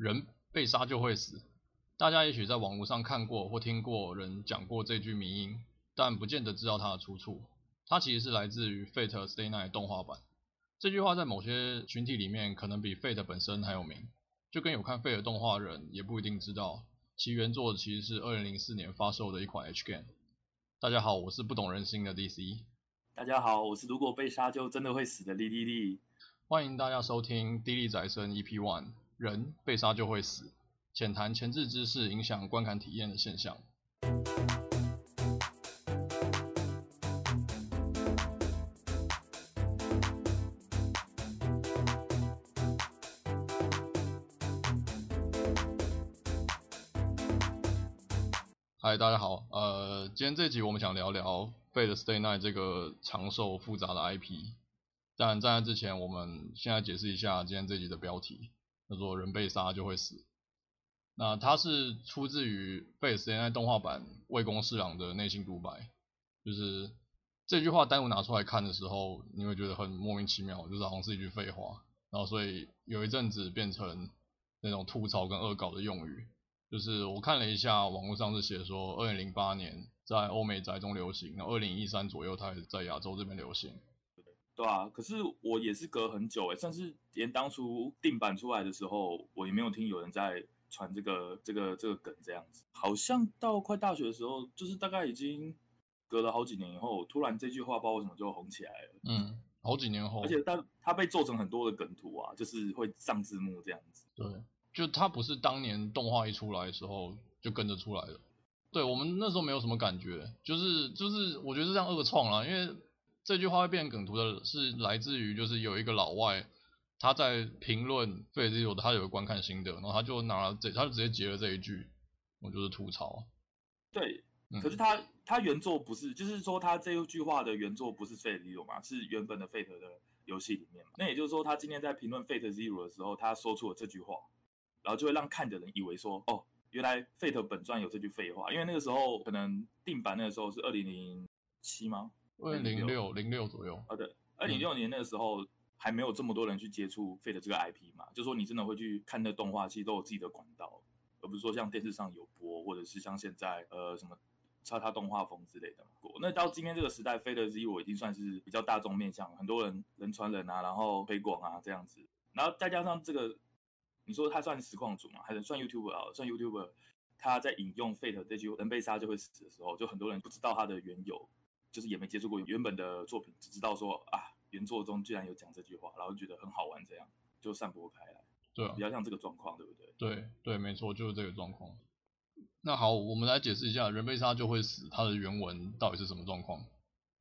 人被杀就会死。大家也许在网络上看过或听过人讲过这句名音，但不见得知道它的出处。它其实是来自于《Fate Stay Night》动画版。这句话在某些群体里面可能比 Fate 本身还有名，就跟有看 Fate 动画的人也不一定知道，其原作其实是二零零四年发售的一款 H game。大家好，我是不懂人心的 DC。大家好，我是如果被杀就真的会死的莉莉莉。欢迎大家收听《滴滴宅生 EP One》，人被杀就会死，浅谈前置知识影响观看体验的现象。嗨，大家好，呃，今天这集我们想聊聊《Fate Stay Night》这个长寿复杂的 IP。但在那之前，我们现在解释一下今天这集的标题，叫做“人被杀就会死”。那它是出自于《Fate Stay Night》动画版魏公侍郎的内心独白，就是这句话单独拿出来看的时候，你会觉得很莫名其妙，就是好像是一句废话。然后所以有一阵子变成那种吐槽跟恶搞的用语。就是我看了一下网络上是写说，二零零八年在欧美宅中流行，然后二零一三左右它也在亚洲这边流行。对啊，可是我也是隔很久诶，甚至连当初定版出来的时候，我也没有听有人在传这个这个这个梗这样子。好像到快大学的时候，就是大概已经隔了好几年以后，突然这句话不知道为什么就红起来了。嗯，好几年后，而且它它被做成很多的梗图啊，就是会上字幕这样子。对，就它不是当年动画一出来的时候就跟着出来了。对，我们那时候没有什么感觉，就是就是我觉得是这样二创啦，因为。这句话会变成梗图的是来自于就是有一个老外他在评论 Fate Zero 的他有个观看心得，然后他就拿了这他就直接截了这一句，我就是吐槽。对，可是他他原作不是，就是说他这一句话的原作不是 Fate Zero 嘛，是原本的 Fate 的游戏里面嘛。那也就是说，他今天在评论 Fate Zero 的时候，他说出了这句话，然后就会让看的人以为说，哦，原来 Fate 本传有这句废话，因为那个时候可能定版那个时候是二零零七吗？二零零六零六左右，啊对，二零零六年那个时候还没有这么多人去接触 Fate 这个 IP 嘛，就说你真的会去看那动画，其实都有自己的管道，而不是说像电视上有播，或者是像现在呃什么叉叉动画风之类的嘛。那到今天这个时代，Fate Zero 已经算是比较大众面向，很多人人传人啊，然后推广啊这样子，然后再加上这个，你说他算实况主嘛，还是算 YouTuber 啊？算 YouTuber，他在引用 Fate 这句“人被杀就会死”的时候，就很多人不知道他的缘由。就是也没接触过原本的作品，只知道说啊，原作中居然有讲这句话，然后觉得很好玩，这样就散播开来。对啊，比较像这个状况，对不对？对对，没错，就是这个状况。那好，我们来解释一下“人被杀就会死”它的原文到底是什么状况。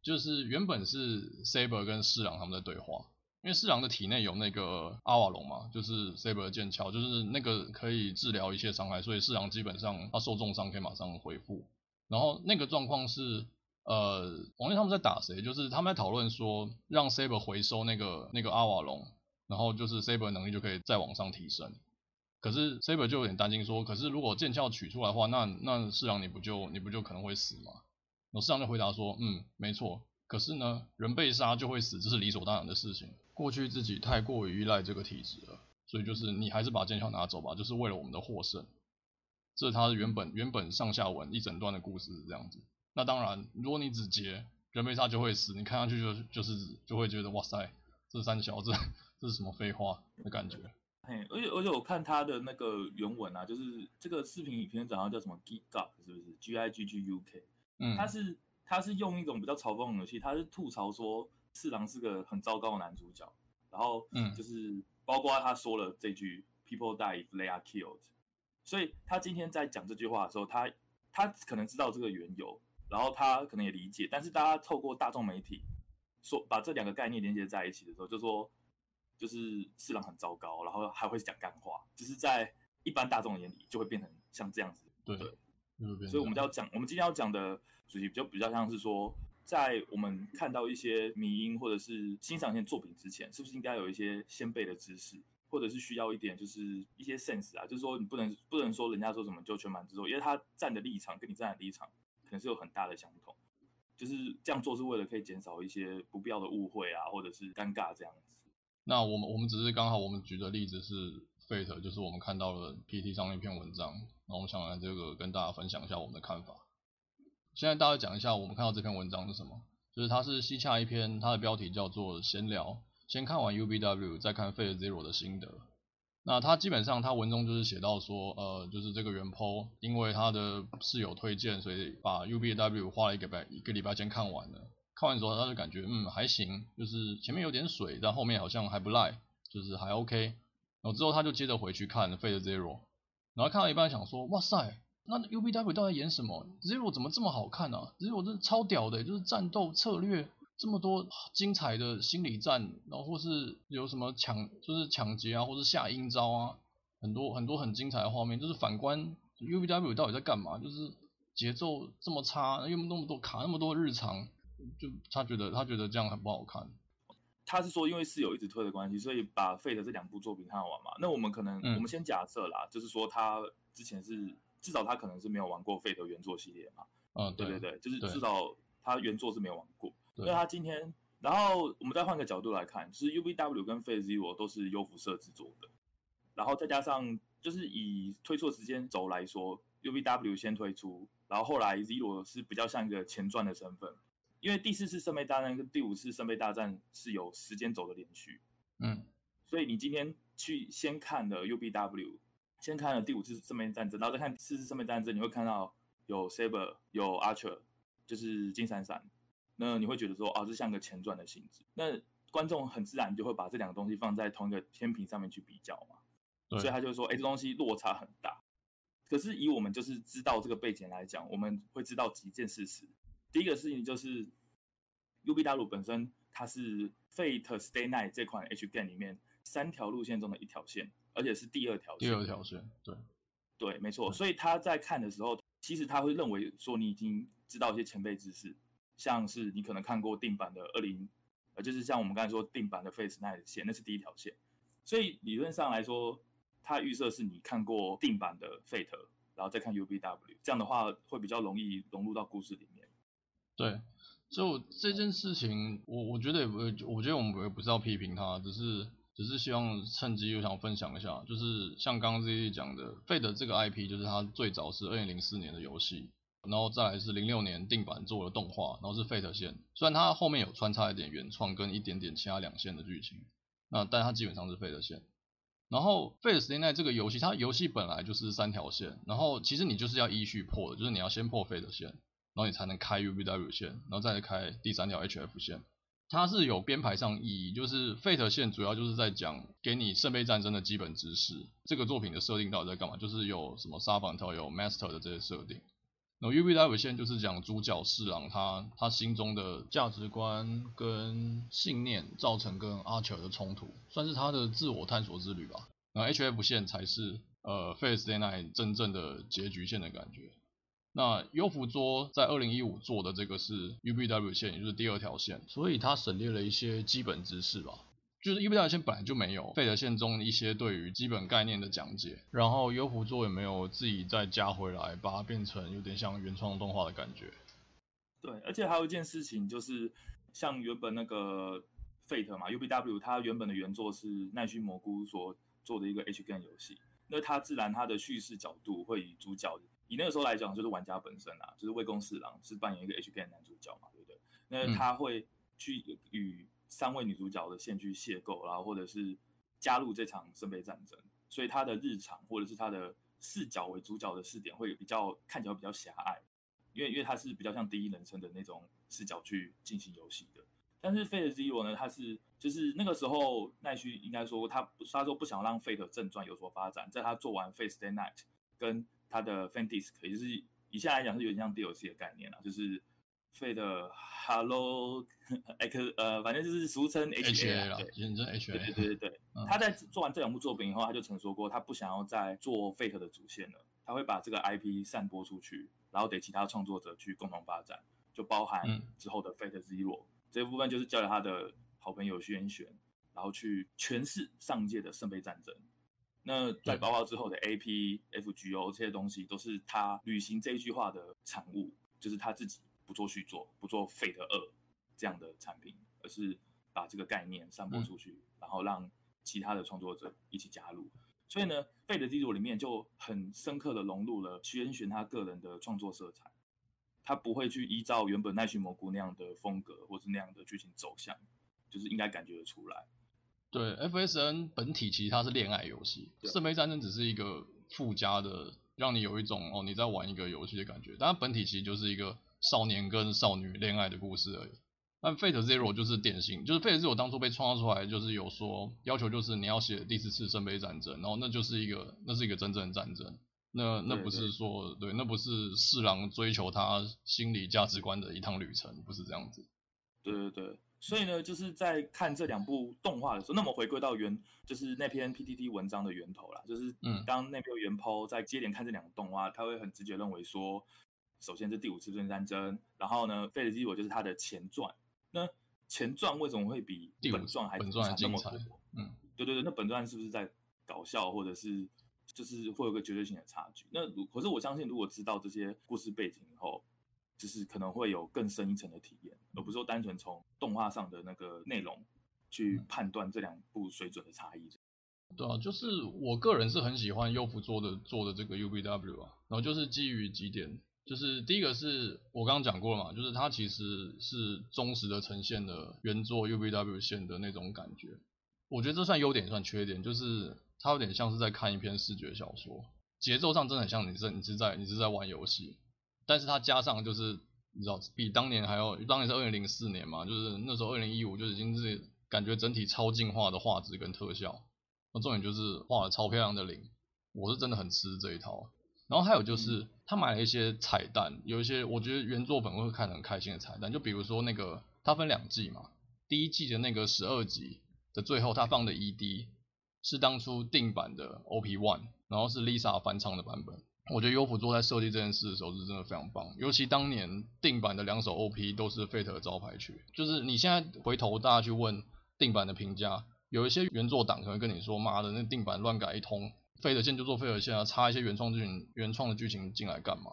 就是原本是 Saber 跟侍郎他们在对话，因为侍郎的体内有那个阿瓦隆嘛，就是 Saber 的剑鞘，就是那个可以治疗一切伤害，所以侍郎基本上他受重伤可以马上恢复。然后那个状况是。呃，王力他们在打谁？就是他们在讨论说，让 Saber 回收那个那个阿瓦隆，然后就是 Saber 能力就可以再往上提升。可是 Saber 就有点担心说，可是如果剑鞘取出来的话，那那侍郎你不就你不就可能会死吗？然后侍郎就回答说，嗯，没错。可是呢，人被杀就会死，这是理所当然的事情。过去自己太过于依赖这个体质了，所以就是你还是把剑鞘拿走吧，就是为了我们的获胜。这是他原本原本上下文一整段的故事这样子。那当然，如果你只截人被杀就会死，你看上去就就是就会觉得哇塞，这三小子这是什么废话的感觉。嘿，而且而且我看他的那个原文啊，就是这个视频影片长得叫什么 Gigguk 是不是？G I G G U K。嗯，他是他是用一种比较嘲讽的语气，他是吐槽说四郎是个很糟糕的男主角，然后嗯，就是包括他说了这句 People die if they are killed，所以他今天在讲这句话的时候，他他可能知道这个缘由。然后他可能也理解，但是大家透过大众媒体说把这两个概念连接在一起的时候，就说就是四郎很糟糕，然后还会讲干话，就是在一般大众眼里就会变成像这样子。对，对，所以我们就要讲，我们今天要讲的主题就比较像是说，在我们看到一些迷音或者是欣赏一些作品之前，是不是应该有一些先辈的知识，或者是需要一点就是一些 sense 啊，就是说你不能不能说人家说什么就全盘接受，因为他站的立场跟你站的立场。可能是有很大的相同，就是这样做是为了可以减少一些不必要的误会啊，或者是尴尬这样子。那我们我们只是刚好我们举的例子是 Fate，就是我们看到了 PT 上一篇文章，那我们想来这个跟大家分享一下我们的看法。现在大家讲一下我们看到这篇文章是什么，就是它是西洽一篇，它的标题叫做闲聊，先看完 UBW 再看 Fate Zero 的心得。那他基本上他文中就是写到说，呃，就是这个原 po 因为他的室友推荐，所以把 UBW 花了一个礼拜一个礼拜前看完了。看完之后他就感觉嗯还行，就是前面有点水，但后面好像还不赖，就是还 OK。然后之后他就接着回去看 Fate Zero，然后看到一半想说，哇塞，那 UBW 到底演什么？Zero 怎么这么好看啊？Zero 真的超屌的，就是战斗策略。这么多精彩的心理战，然后或是有什么抢，就是抢劫啊，或是下阴招啊，很多很多很精彩的画面。就是反观 UBW 到底在干嘛？就是节奏这么差，又那么多卡那么多日常，就他觉得他觉得这样很不好看。他是说因为室友一直推的关系，所以把 Fate 这两部作品看完嘛。那我们可能、嗯、我们先假设啦，就是说他之前是至少他可能是没有玩过 Fate 原作系列嘛。嗯，对对对，就是至少他原作是没有玩过。因为他今天，然后我们再换个角度来看，就是 UBW 跟 Fate Zero 都是优辐社制作的，然后再加上就是以推出时间轴来说，UBW 先推出，然后后来 Zero 是比较像一个前传的身份，因为第四次圣杯大战跟第五次圣杯大战是有时间轴的连续，嗯，所以你今天去先看了 UBW，先看了第五次圣杯战争，然后再看四次圣杯战争，你会看到有 Saber 有 Archer，就是金闪闪。那你会觉得说，啊，这像个前传的性质。那观众很自然就会把这两个东西放在同一个天平上面去比较嘛。所以他就说，哎，这东西落差很大。可是以我们就是知道这个背景来讲，我们会知道几件事实。第一个事情就是，UBW 本身它是 Fate Stay Night 这款 H game 里面三条路线中的一条线，而且是第二条线。第二条线，对，对，没错。所以他在看的时候，其实他会认为说，你已经知道一些前辈知识。像是你可能看过定版的二零，呃，就是像我们刚才说定版的 Face 那条线，那是第一条线。所以理论上来说，它预设是你看过定版的 Fate，然后再看 UBW，这样的话会比较容易融入到故事里面。对，就这件事情，我我觉得也不，我觉得我们也不是要批评它，只是只是希望趁机又想分享一下，就是像刚刚 ZZ 讲的，Fate 这个 IP 就是它最早是二零零四年的游戏。然后再来是零六年定版做了动画，然后是 Fate 线，虽然它后面有穿插一点原创跟一点点其他两线的剧情，那但它基本上是 Fate 线。然后 Fate Stay Night 这个游戏，它游戏本来就是三条线，然后其实你就是要依序破的，就是你要先破 Fate 线，然后你才能开 UBW 线，然后再开第三条 HF 线。它是有编排上意义，就是 Fate 线主要就是在讲给你圣杯战争的基本知识，这个作品的设定到底在干嘛，就是有什么沙板条有 Master 的这些设定。那 UBW 线就是讲主角四郎他他心中的价值观跟信念造成跟阿乔的冲突，算是他的自我探索之旅吧。那 HF 线才是呃 Face Day Night 真正的结局线的感觉。那幽浮桌在二零一五做的这个是 UBW 线，也就是第二条线，所以他省略了一些基本知识吧。就是 UBW 线本来就没有 Fate 线中一些对于基本概念的讲解，然后幽浮座也没有自己再加回来，把它变成有点像原创动画的感觉。对，而且还有一件事情就是，像原本那个 Fate 嘛，UBW 它原本的原作是奈须蘑菇所做的一个 H game 游戏，那它自然它的叙事角度会以主角以那个时候来讲就是玩家本身啊，就是魏公四郎是扮演一个 H game 男主角嘛，对不对？那他会去与三位女主角的线去邂逅，然后或者是加入这场圣杯战争，所以他的日常或者是他的视角为主角的视点会比较看起来比较狭隘，因为因为他是比较像第一人称的那种视角去进行游戏的。但是 Fate Zero 呢，他是就是那个时候奈须应该说他他说不想让 Fate 正传有所发展，在他做完 Fate Stay Night 跟他的 Fan Disc 也就是以下来讲是有点像 DLC 的概念啊，就是。Fate Hello X 呃，反正就是俗称 HA 了，对，简称 HA。对对对对，嗯、他在做完这两部作品以后，他就曾说过，他不想要再做 Fate 的主线了，他会把这个 IP 散播出去，然后给其他创作者去共同发展，就包含之后的 Fate Zero、嗯、这部分，就是交给他的好朋友徐元玄，然后去诠释上届的圣杯战争。那在包括之后的 AP、FGO 这些东西，都是他履行这一句话的产物，就是他自己。不做续作，不做 Fate 二这样的产品，而是把这个概念散播出去，嗯、然后让其他的创作者一起加入。所以呢，费德之路里面就很深刻的融入了徐恩玄他个人的创作色彩，他不会去依照原本奈须蘑菇那样的风格或是那样的剧情走向，就是应该感觉得出来。对，FSN 本体其实它是恋爱游戏，圣杯战争只是一个附加的，让你有一种哦你在玩一个游戏的感觉，但它本体其实就是一个少年跟少女恋爱的故事而已。但 Fate Zero 就是典型，就是 Fate Zero 当初被创造出来，就是有说要求，就是你要写第四次圣杯战争，然后那就是一个，那是一个真正的战争，那那不是说对，那不是四郎追求他心理价值观的一趟旅程，不是这样子。对对对，所以呢，就是在看这两部动画的时候，那么回归到原，就是那篇 PTT 文章的源头啦，就是嗯当那篇原 po 在接连看这两个动画，他会很直觉认为说，首先是第五次圣杯战争，然后呢，Fate Zero 就是它的前传。那前传为什么会比本传还精彩那么多？嗯，对对对，那本传是不是在搞笑，或者是就是会有个绝对性的差距？那可是我相信，如果知道这些故事背景以后，就是可能会有更深一层的体验，而不是说单纯从动画上的那个内容去判断这两部水准的差异。对啊，就是我个人是很喜欢优福做的做的这个 UBW 啊，然后就是基于几点。就是第一个是我刚刚讲过了嘛，就是它其实是忠实的呈现了原作 UBW 线的那种感觉。我觉得这算优点也算缺点，就是它有点像是在看一篇视觉小说，节奏上真的很像你是你是在你是在玩游戏，但是它加上就是你知道比当年还要，当年是二零零四年嘛，就是那时候二零一五就已经是感觉整体超进化的画质跟特效，那重点就是画的超漂亮的零，我是真的很吃这一套。然后还有就是，他买了一些彩蛋，有一些我觉得原作粉会看得很开心的彩蛋，就比如说那个，它分两季嘛，第一季的那个十二集的最后，他放的 ED 是当初定版的 OP One，然后是 Lisa 翻唱的版本。我觉得优辅做在设计这件事的时候是真的非常棒，尤其当年定版的两首 OP 都是 Fate 的招牌曲，就是你现在回头大家去问定版的评价，有一些原作党可能跟你说，妈的，那定版乱改一通。费德线就做费德线啊，插一些原创剧情、原创的剧情进来干嘛？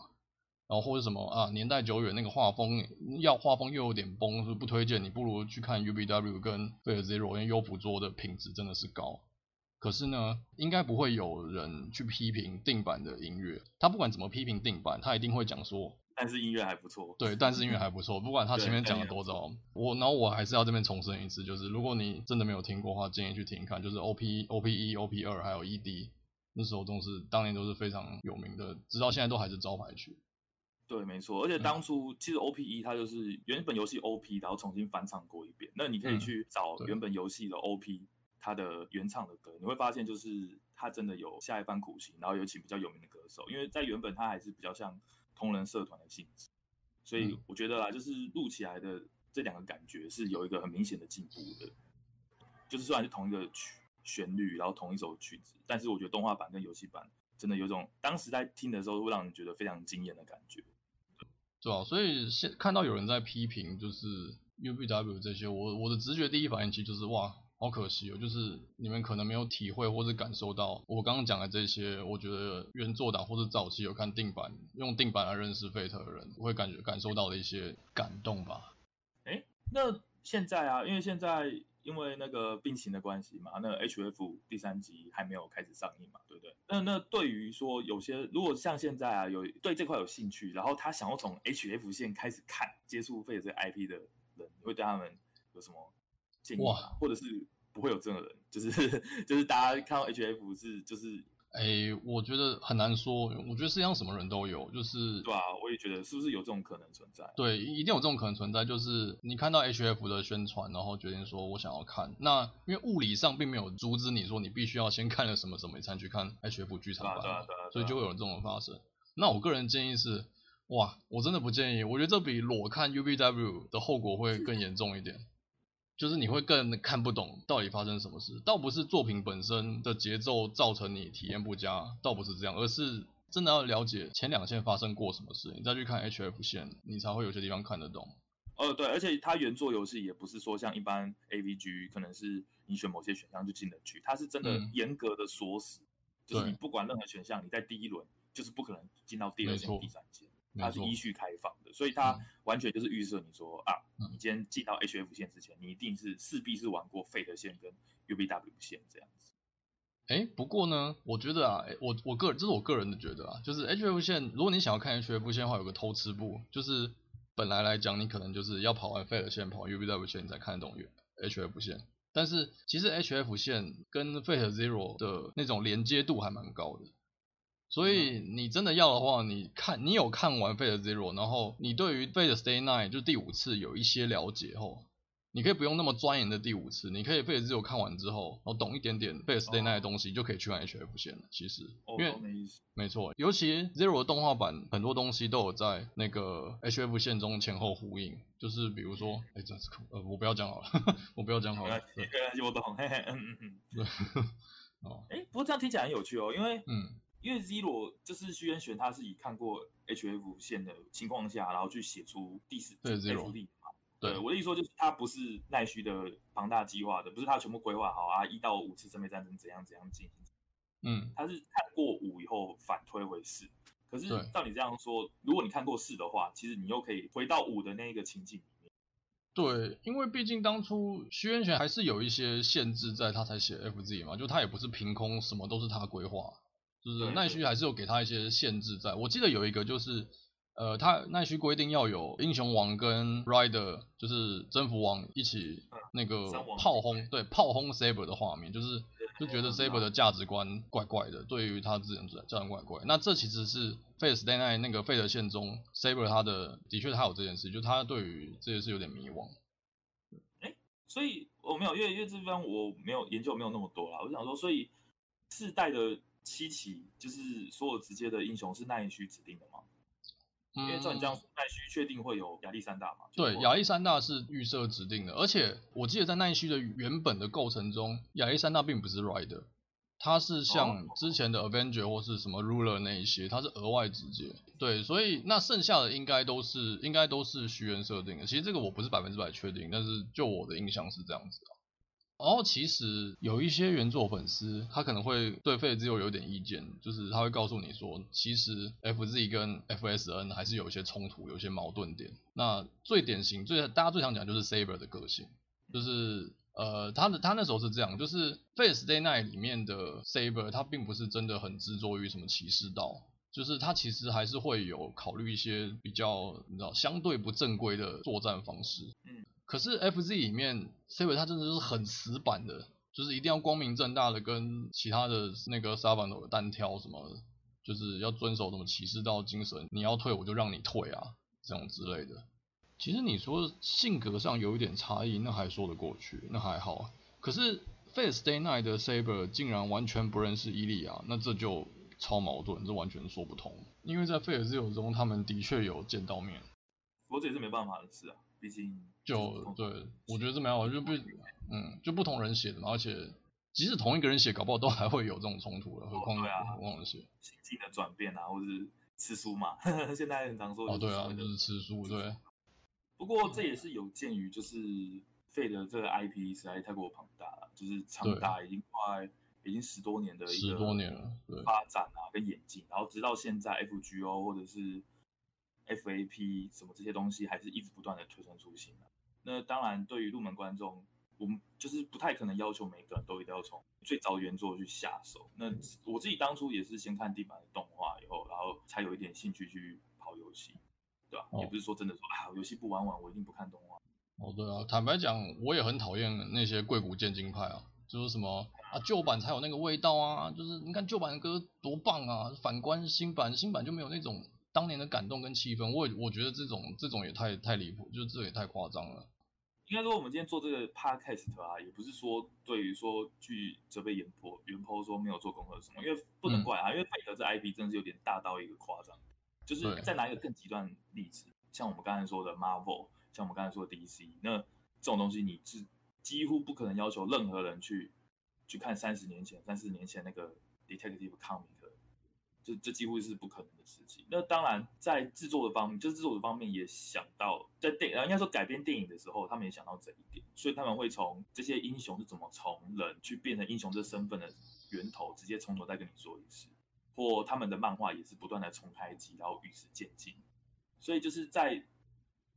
然后或者什么啊，年代久远，那个画风要画风又有点崩，是不推荐你，不如去看 UBW 跟 Fate Zero，因为优辅做的品质真的是高。可是呢，应该不会有人去批评定版的音乐，他不管怎么批评定版，他一定会讲说，但是音乐还不错。对，但是音乐还不错，不管他前面讲了多糟，我然后我还是要这边重申一次，就是如果你真的没有听过的话，建议去听看，就是 OP、OP 一、OP 二还有 ED。那时候都是当年都是非常有名的，直到现在都还是招牌曲。对，没错。而且当初、嗯、其实 OP 一它就是原本游戏 OP，然后重新翻唱过一遍。那你可以去找原本游戏的 OP，它的原唱的歌，你会发现就是它真的有下一番苦心，然后有请比较有名的歌手。因为在原本它还是比较像同人社团的性质，所以我觉得啦，就是录起来的这两个感觉是有一个很明显的进步的。就是虽然是同一个曲。旋律，然后同一首曲子，但是我觉得动画版跟游戏版真的有种当时在听的时候会让人觉得非常惊艳的感觉，对啊，所以现看到有人在批评就是 UBW 这些，我我的直觉第一反应其实就是哇，好可惜哦，就是你们可能没有体会或者感受到我刚刚讲的这些，我觉得原作党或者早期有看定版用定版来认识 Fate 的人会感觉感受到的一些感动吧。哎，那现在啊，因为现在。因为那个病情的关系嘛，那 HF 第三集还没有开始上映嘛，对不对？那那对于说有些如果像现在啊，有对这块有兴趣，然后他想要从 HF 线开始看接触 Fate 这个 IP 的人，你会对他们有什么建议吗？哇或者是不会有这种人，就是 就是大家看到 HF 是就是。哎、欸，我觉得很难说。我觉得世界上什么人都有，就是对啊，我也觉得是不是有这种可能存在？对，一定有这种可能存在。就是你看到 HF 的宣传，然后决定说我想要看。那因为物理上并没有阻止你说你必须要先看了什么什么，你才去看 HF 剧场版，对啊，对啊，对啊，所以就会有这种发生。那我个人建议是，哇，我真的不建议。我觉得这比裸看 UBW 的后果会更严重一点。就是你会更看不懂到底发生什么事，倒不是作品本身的节奏造成你体验不佳，倒不是这样，而是真的要了解前两线发生过什么事，你再去看 HF 线，你才会有些地方看得懂。呃，对，而且它原作游戏也不是说像一般 AVG，可能是你选某些选项就进得去，它是真的严格的锁死，嗯、就是你不管任何选项，你在第一轮就是不可能进到第二线、第三线。它是依序开放的，所以它完全就是预设你说、嗯、啊，你今天进到 HF 线之前，你一定是势必是玩过 Fate 线跟 UBW 线这样子。哎，不过呢，我觉得啊，我我个人这是我个人的觉得啊，就是 HF 线，如果你想要看 HF 线的话，有个偷吃步，就是本来来讲，你可能就是要跑完 Fate 线，跑完 UBW 线，你才看得懂 HF 线。但是其实 HF 线跟 Fate Zero 的那种连接度还蛮高的。所以你真的要的话，你看你有看完 Fate Zero，然后你对于 Fate Stay Night 就第五次有一些了解后，你可以不用那么钻研的第五次，你可以 Fate Zero 看完之后，然后懂一点点 Fate Stay Night 的东西，就可以去玩 HF 线了。其实，因为没错，尤其 Zero 的动画版很多东西都有在那个 HF 线中前后呼应，就是比如说，哎，这是呃，我不要讲好了，我不要讲好了。对，我懂，嘿嘿，嗯嗯嗯，对，哦，哎，不过这样听起来很有趣哦，因为嗯。因为 Zero 就是徐渊玄，他是以看过 HF 线的情况下，然后去写出第四 FZ 嘛。对，我的意思说就是他不是奈须的庞大计划的，不是他全部规划好啊，一到五次圣杯战争怎样怎样进行。嗯，他是看过五以后反推回四。可是照你这样说，如果你看过四的话，其实你又可以回到五的那个情境里面。对，因为毕竟当初徐渊玄还是有一些限制在，他才写 FZ 嘛，就他也不是凭空什么都是他规划。就是奈须还是有给他一些限制在，我记得有一个就是，呃，他奈须规定要有英雄王跟 Rider，就是征服王一起那个炮轰，对，炮轰 Saber 的画面，就是就觉得 Saber 的价值观怪怪的，对于他自己的价值观怪怪。那这其实是 Fate Stay Night 那个 Fate 线中 Saber 他的的确他有这件事，就他对于这件事有点迷惘。哎，所以我没有，因为因为这边我没有研究没有那么多啦，我想说，所以世代的。七期就是所有直接的英雄是奈须指定的吗？嗯、因为照你这样说，奈须确定会有亚历山大嘛？对，亚历山大是预设指定的，而且我记得在奈须的原本的构成中，亚历山大并不是 Rider，他是像之前的 Avenger 或是什么 Ruler 那一些，他是额外直接。对，所以那剩下的应该都是应该都是虚渊设定的。其实这个我不是百分之百确定，但是就我的印象是这样子啊。然后其实有一些原作粉丝，他可能会对 Fate Zero 有点意见，就是他会告诉你说，其实 FZ 跟 FSN 还是有一些冲突，有一些矛盾点。那最典型、最大家最常讲就是 Saber 的个性，就是呃，他的他那时候是这样，就是 Face Day Night 里面的 Saber，他并不是真的很执着于什么骑士道，就是他其实还是会有考虑一些比较你知道相对不正规的作战方式。嗯。可是 FZ 里面，Saber 他真的是很死板的，就是一定要光明正大的跟其他的那个 Savathûn 单挑什么，就是要遵守什么骑士道精神，你要退我就让你退啊，这种之类的。其实你说性格上有一点差异，那还说得过去，那还好。可是 Fate Stay Night 的 Saber 竟然完全不认识伊利亚，那这就超矛盾，这完全说不通。因为在 Fate Zero 中，他们的确有见到面。不过这也是没办法的事啊。毕竟就对，我觉得是蛮好，就不，嗯，就不同人写的嘛，而且即使同一个人写，搞不好都还会有这种冲突的，何况对啊，何况写心境的转变啊，或者是吃书嘛，现在很常说哦，对啊，就是吃书，对。不过这也是有鉴于就是 Fate 的这个 IP 实在太过庞大了，就是长达已经快已经十多年的一个十多年了，对，发展啊跟演进，然后直到现在 FGO 或者是。FAP 什么这些东西还是一直不断的推陈出新的。那当然，对于入门观众，我们就是不太可能要求每个人都一定要从最早原作去下手。那我自己当初也是先看地板的动画以后，然后才有一点兴趣去跑游戏，对吧？哦、也不是说真的说啊，游戏不玩完我一定不看动画。哦，对啊，坦白讲，我也很讨厌那些贵古贱今派啊，就是什么啊旧版才有那个味道啊，就是你看旧版的歌多棒啊，反观新版，新版就没有那种。当年的感动跟气氛，我我觉得这种这种也太太离谱，就是这也太夸张了。应该说，我们今天做这个 podcast 啊，也不是说对于说去责备原 po 原 po 说没有做功课什么，因为不能怪啊，嗯、因为 Fate 这 IP 真的是有点大到一个夸张。就是再拿一个更极端的例子，像我们刚才说的 Marvel，像我们刚才说的 DC，那这种东西你是几乎不可能要求任何人去去看三十年前、三四年前那个 Detective Comic。这这几乎是不可能的事情。那当然，在制作的方面，就是制作的方面也想到，在电影应该说改编电影的时候，他们也想到这一点，所以他们会从这些英雄是怎么从人去变成英雄这身份的源头，直接从头再跟你说一次。或他们的漫画也是不断的重开机，然后与时渐进。所以就是在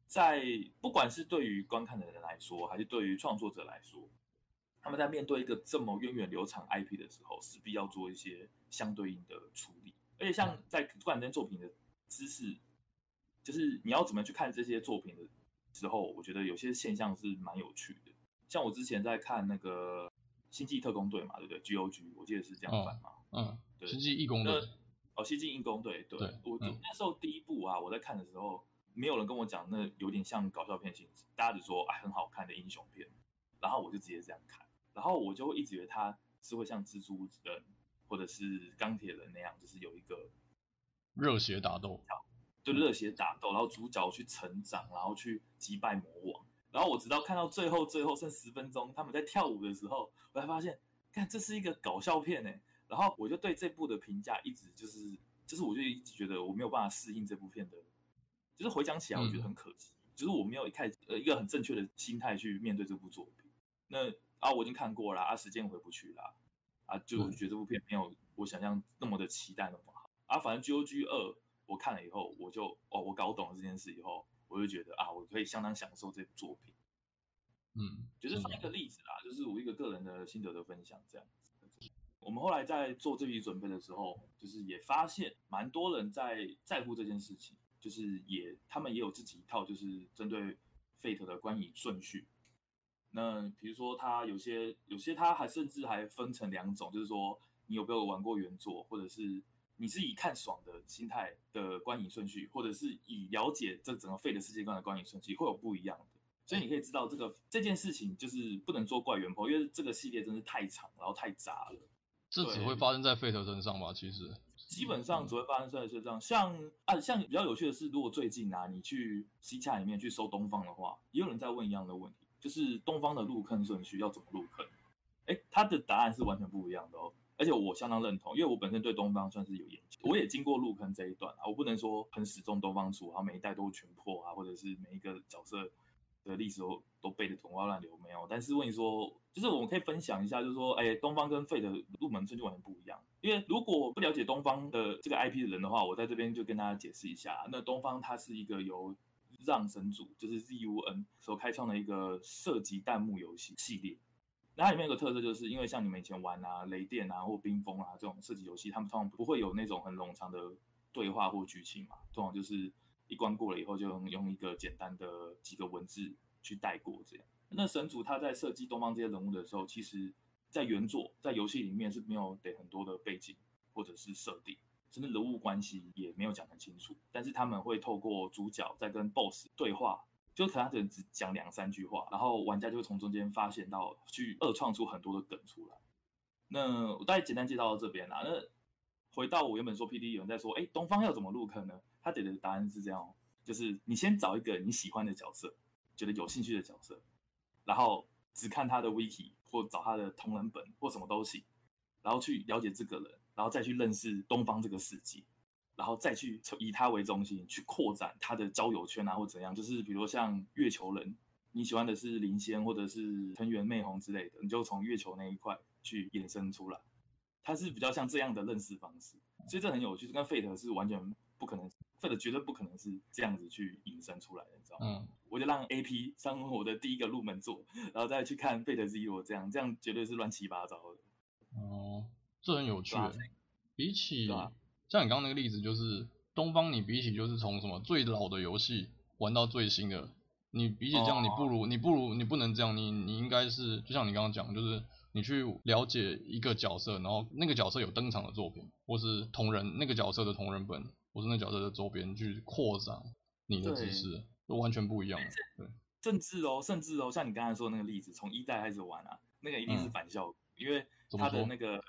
在不管是对于观看的人来说，还是对于创作者来说，他们在面对一个这么源远流长 IP 的时候，势必要做一些相对应的处理。而且像在突然间作品的知识，就是你要怎么去看这些作品的时候，我觉得有些现象是蛮有趣的。像我之前在看那个《星际特工队》嘛，对不对？GOG，我记得是这样翻嘛。嗯，嗯对，星际异工队。哦，星际异工队，对，对我那时候第一部啊，我在看的时候，没有人跟我讲那有点像搞笑片性质，大家只说哎很好看的英雄片，然后我就直接这样看，然后我就会一直以为它是会像蜘蛛人或者是钢铁人那样，就是有一个热血打斗，就热血打斗，然后主角去成长，然后去击败魔王。然后我直到看到最后，最后剩十分钟，他们在跳舞的时候，我才发现，看这是一个搞笑片哎。然后我就对这部的评价一直就是，就是我就一直觉得我没有办法适应这部片的，就是回想起来我觉得很可惜，嗯、就是我没有一开始呃一个很正确的心态去面对这部作品。那啊我已经看过了啊，时间回不去了啊，就我觉得这部片没有我想象那么的期待那么好啊。反正 GOG 二我看了以后，我就哦我搞懂了这件事以后。我就觉得啊，我可以相当享受这部作品，嗯，就是放一个例子啦，就是我一个个人的心得的分享这样子。我们后来在做这批准备的时候，就是也发现蛮多人在在乎这件事情，就是也他们也有自己一套，就是针对 Fate 的观影顺序。那比如说他有些有些他还甚至还分成两种，就是说你有没有玩过原作，或者是。你是以看爽的心态的观影顺序，或者是以了解这整个 Fate 的世界观的观影顺序，会有不一样的。所以你可以知道，这个这件事情就是不能做怪原 PO，因为这个系列真是太长，然后太杂了。这只会发生在 Fate 身上吧？其实基本上只会发生在身上。像啊，像比较有趣的是，如果最近啊，你去西洽里面去搜东方的话，也有人在问一样的问题，就是东方的入坑顺序要怎么入坑？哎，他的答案是完全不一样的哦。而且我相当认同，因为我本身对东方算是有研究，我也经过入坑这一段啊，我不能说很死忠东方出，然后每一代都全破啊，或者是每一个角色的历史都都背得天花乱流没有。但是问你说，就是我们可以分享一下，就是说，哎，东方跟 Fate 的入门顺序完全不一样。因为如果不了解东方的这个 IP 的人的话，我在这边就跟大家解释一下，那东方它是一个由让神族，就是 ZUN 所开创的一个射击弹幕游戏系列。那它里面有个特色，就是因为像你们以前玩啊雷电啊或冰封啊这种射击游戏，他们通常不会有那种很冗长的对话或剧情嘛，通常就是一关过了以后就用用一个简单的几个文字去带过这样。那神主他在设计东方这些人物的时候，其实在原作在游戏里面是没有给很多的背景或者是设定，甚至人物关系也没有讲很清楚，但是他们会透过主角在跟 BOSS 对话。就可能他只能只讲两三句话，然后玩家就会从中间发现到，去二创出很多的梗出来。那我大概简单介绍到这边啦。那回到我原本说 PD 有人在说，哎，东方要怎么入坑呢？他给的答案是这样，就是你先找一个你喜欢的角色，觉得有兴趣的角色，然后只看他的 wiki 或找他的同人本或什么都行，然后去了解这个人，然后再去认识东方这个世界。然后再去以他为中心去扩展他的交友圈啊，或怎样，就是比如像月球人，你喜欢的是林仙或者是藤原媚红之类的，你就从月球那一块去衍生出来，它是比较像这样的认识方式，所以这很有趣，跟 Fate 是完全不可能，Fate 绝对不可能是这样子去引申出来的，你知道吗？嗯，我就让 AP 上我的第一个入门作，然后再去看 Fate Zero 这样，这样绝对是乱七八糟的。哦，这很有趣，比起。像你刚刚那个例子，就是东方，你比起就是从什么最老的游戏玩到最新的，你比起这样，你不如你不如你不能这样，你你应该是就像你刚刚讲，就是你去了解一个角色，然后那个角色有登场的作品，或是同人那个角色的同人本，或是那角色的周边，去扩展你的知识，都完全不一样。对，甚至哦，甚至哦，像你刚才说的那个例子，从一代开始玩啊，那个一定是反效果，嗯、因为他的那个。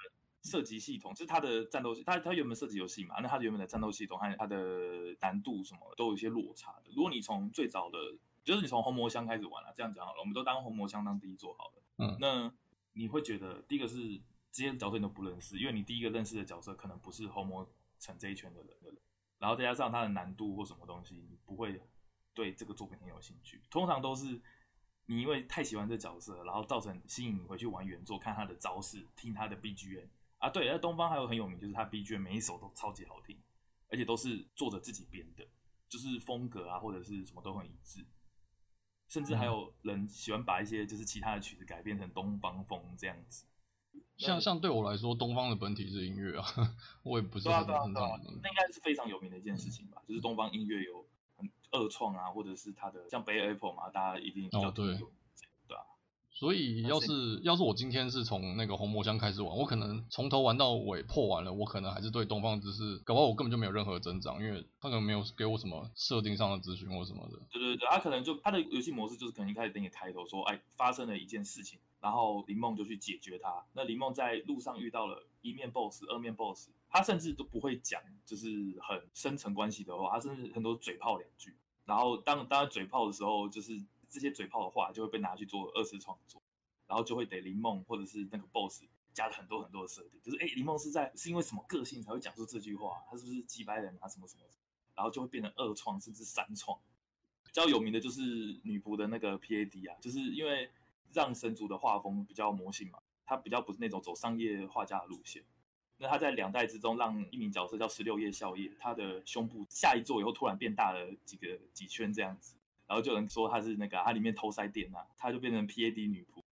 射击系统就是它的战斗系，它它原本射击游戏嘛，那它原本的战斗系统和它的难度什么都有一些落差的。如果你从最早的，就是你从红魔乡开始玩了，啊，这样讲好了，我们都当红魔乡当第一座好了。嗯，那你会觉得第一个是这些角色你都不认识，因为你第一个认识的角色可能不是红魔城这一圈的人的人，然后再加上它的难度或什么东西，你不会对这个作品很有兴趣。通常都是你因为太喜欢这角色，然后造成吸引你回去玩原作，看他的招式，听他的 BGM。啊，对，在东方还有很有名，就是他 BGM 每一首都超级好听，而且都是作者自己编的，就是风格啊或者是什么都很一致。甚至还有人喜欢把一些就是其他的曲子改编成东方风这样子。像像对我来说，东方的本体是音乐啊，我也不是很很懂。那应该是非常有名的一件事情吧？就是东方音乐有很二创啊，或者是他的像 Bay Apple 嘛，大家一定比较对。所以，要是要是我今天是从那个红魔箱开始玩，我可能从头玩到尾破完了，我可能还是对东方知识，搞不好我根本就没有任何增长，因为他可能没有给我什么设定上的咨询或什么的。对对对，他可能就他的游戏模式就是可能一开始给你开头说，哎，发生了一件事情，然后林梦就去解决它。那林梦在路上遇到了一面 boss、二面 boss，他甚至都不会讲，就是很深层关系的话，他甚至很多嘴炮两句。然后当当他嘴炮的时候，就是这些嘴炮的话就会被拿去做二次创作。然后就会给林梦或者是那个 boss 加了很多很多的设定，就是哎，林梦是在是因为什么个性才会讲出这句话？他是不是机掰人啊？什么什么？然后就会变成二创甚至三创。比较有名的就是女仆的那个 PAD 啊，就是因为让神族的画风比较魔性嘛，他比较不是那种走商业画家的路线。那他在两代之中让一名角色叫十六叶咲叶，他的胸部下一座以后突然变大了几个几圈这样子，然后就有人说她是那个她里面偷塞电啊，她就变成 PAD 女仆。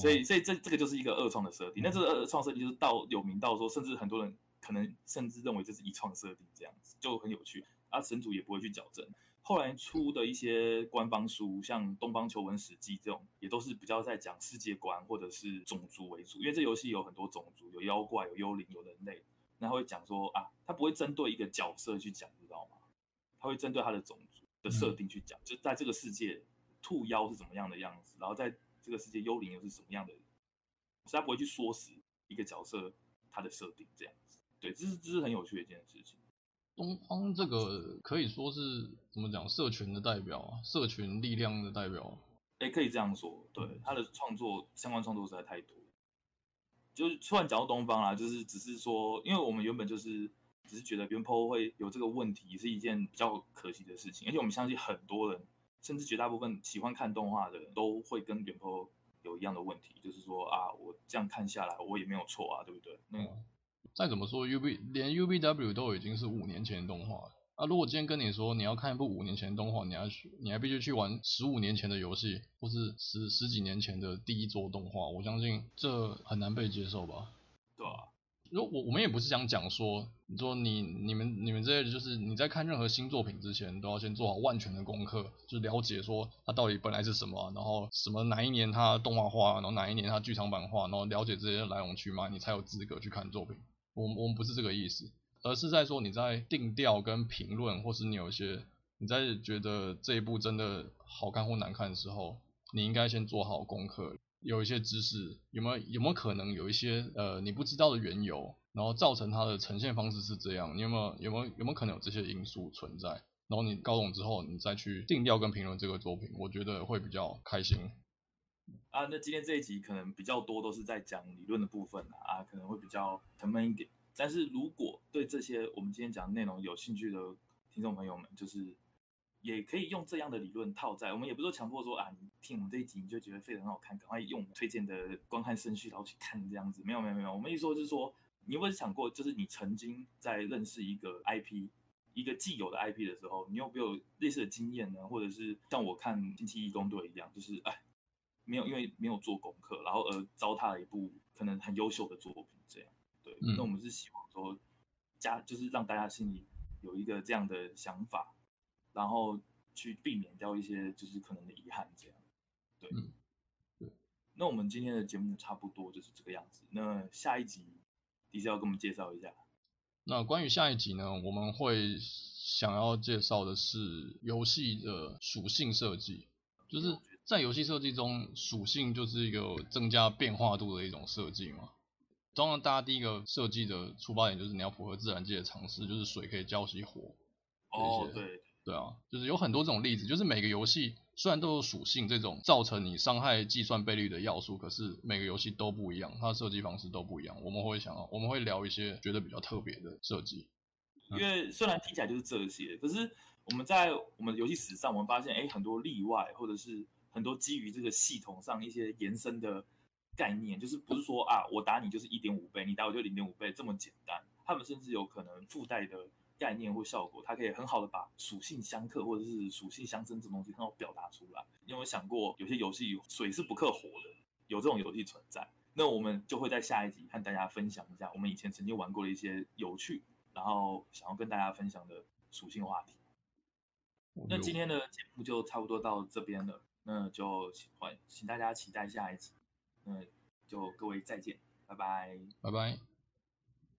所以，所以这这个就是一个二创的设定。那这个二创设定就是到有名到说，甚至很多人可能甚至认为这是一创设定，这样子就很有趣。啊，神主也不会去矫正。后来出的一些官方书，像《东方求闻史记》这种，也都是比较在讲世界观或者是种族为主。因为这游戏有很多种族，有妖怪、有幽灵、有人类。那他会讲说啊，他不会针对一个角色去讲，知道吗？他会针对他的种族的设定去讲，就在这个世界，兔妖是怎么样的样子，然后在。这个世界幽灵又是什么样的人？所以他不会去说死一个角色他的设定这样子。对，这是这是很有趣的一件事情。东方这个可以说是怎么讲？社群的代表啊，社群力量的代表。哎，可以这样说。对，他的创作相关创作实在太多。就是突然讲到东方啦，就是只是说，因为我们原本就是只是觉得原 PO 会有这个问题是一件比较可惜的事情，而且我们相信很多人。甚至绝大部分喜欢看动画的人都会跟原 PO 有一样的问题，就是说啊，我这样看下来，我也没有错啊，对不对？嗯，再怎么说，UB 连 UBW 都已经是五年前的动画了啊。如果今天跟你说你要看一部五年前的动画，你要去，你还必须去玩十五年前的游戏，或是十十几年前的第一作动画，我相信这很难被接受吧？对啊。如果我我们也不是想讲说，你说你你们你们这些就是你在看任何新作品之前，都要先做好万全的功课，就了解说它到底本来是什么，然后什么哪一年它动画化，然后哪一年它剧场版化，然后了解这些来龙去脉，你才有资格去看作品。我我们不是这个意思，而是在说你在定调跟评论，或是你有一些你在觉得这一部真的好看或难看的时候，你应该先做好功课。有一些知识，有没有有没有可能有一些呃你不知道的缘由，然后造成它的呈现方式是这样？你有没有有没有有没有可能有这些因素存在？然后你搞懂之后，你再去定调跟评论这个作品，我觉得会比较开心。啊，那今天这一集可能比较多都是在讲理论的部分啊，可能会比较沉闷一点。但是如果对这些我们今天讲的内容有兴趣的听众朋友们，就是。也可以用这样的理论套在，我们也不是说强迫说啊，你听我们这一集你就觉得非常好看，赶快用我们推荐的观看顺序然后去看这样子，没有没有没有，我们一说就是说，你有没有想过，就是你曾经在认识一个 IP，一个既有的 IP 的时候，你有没有类似的经验呢？或者是像我看《星期义工队》一样，就是哎，没有因为没有做功课，然后而糟蹋了一部可能很优秀的作品，这样，对，嗯、那我们是希望说加，就是让大家心里有一个这样的想法。然后去避免掉一些就是可能的遗憾，这样，对，嗯，对。那我们今天的节目差不多就是这个样子。那下一集，DC 要跟我们介绍一下。那关于下一集呢，我们会想要介绍的是游戏的属性设计，就是在游戏设计中，属性就是一个增加变化度的一种设计嘛。当然，大家第一个设计的出发点就是你要符合自然界的常识，就是水可以浇熄火。哦，对。对啊，就是有很多这种例子，就是每个游戏虽然都有属性这种造成你伤害计算倍率的要素，可是每个游戏都不一样，它的设计方式都不一样。我们会想，我们会聊一些觉得比较特别的设计。因为虽然听起来就是这些，可是我们在我们游戏史上，我们发现，哎，很多例外，或者是很多基于这个系统上一些延伸的概念，就是不是说啊，我打你就是一点五倍，你打我就零点五倍这么简单。他们甚至有可能附带的。概念或效果，它可以很好的把属性相克或者是属性相生这种东西很好表达出来。你有没有想过，有些游戏水是不克火的，有这种游戏存在？那我们就会在下一集和大家分享一下我们以前曾经玩过的一些有趣，然后想要跟大家分享的属性话题。那今天的节目就差不多到这边了，那就欢请大家期待下一集。那就各位再见，拜拜，拜拜。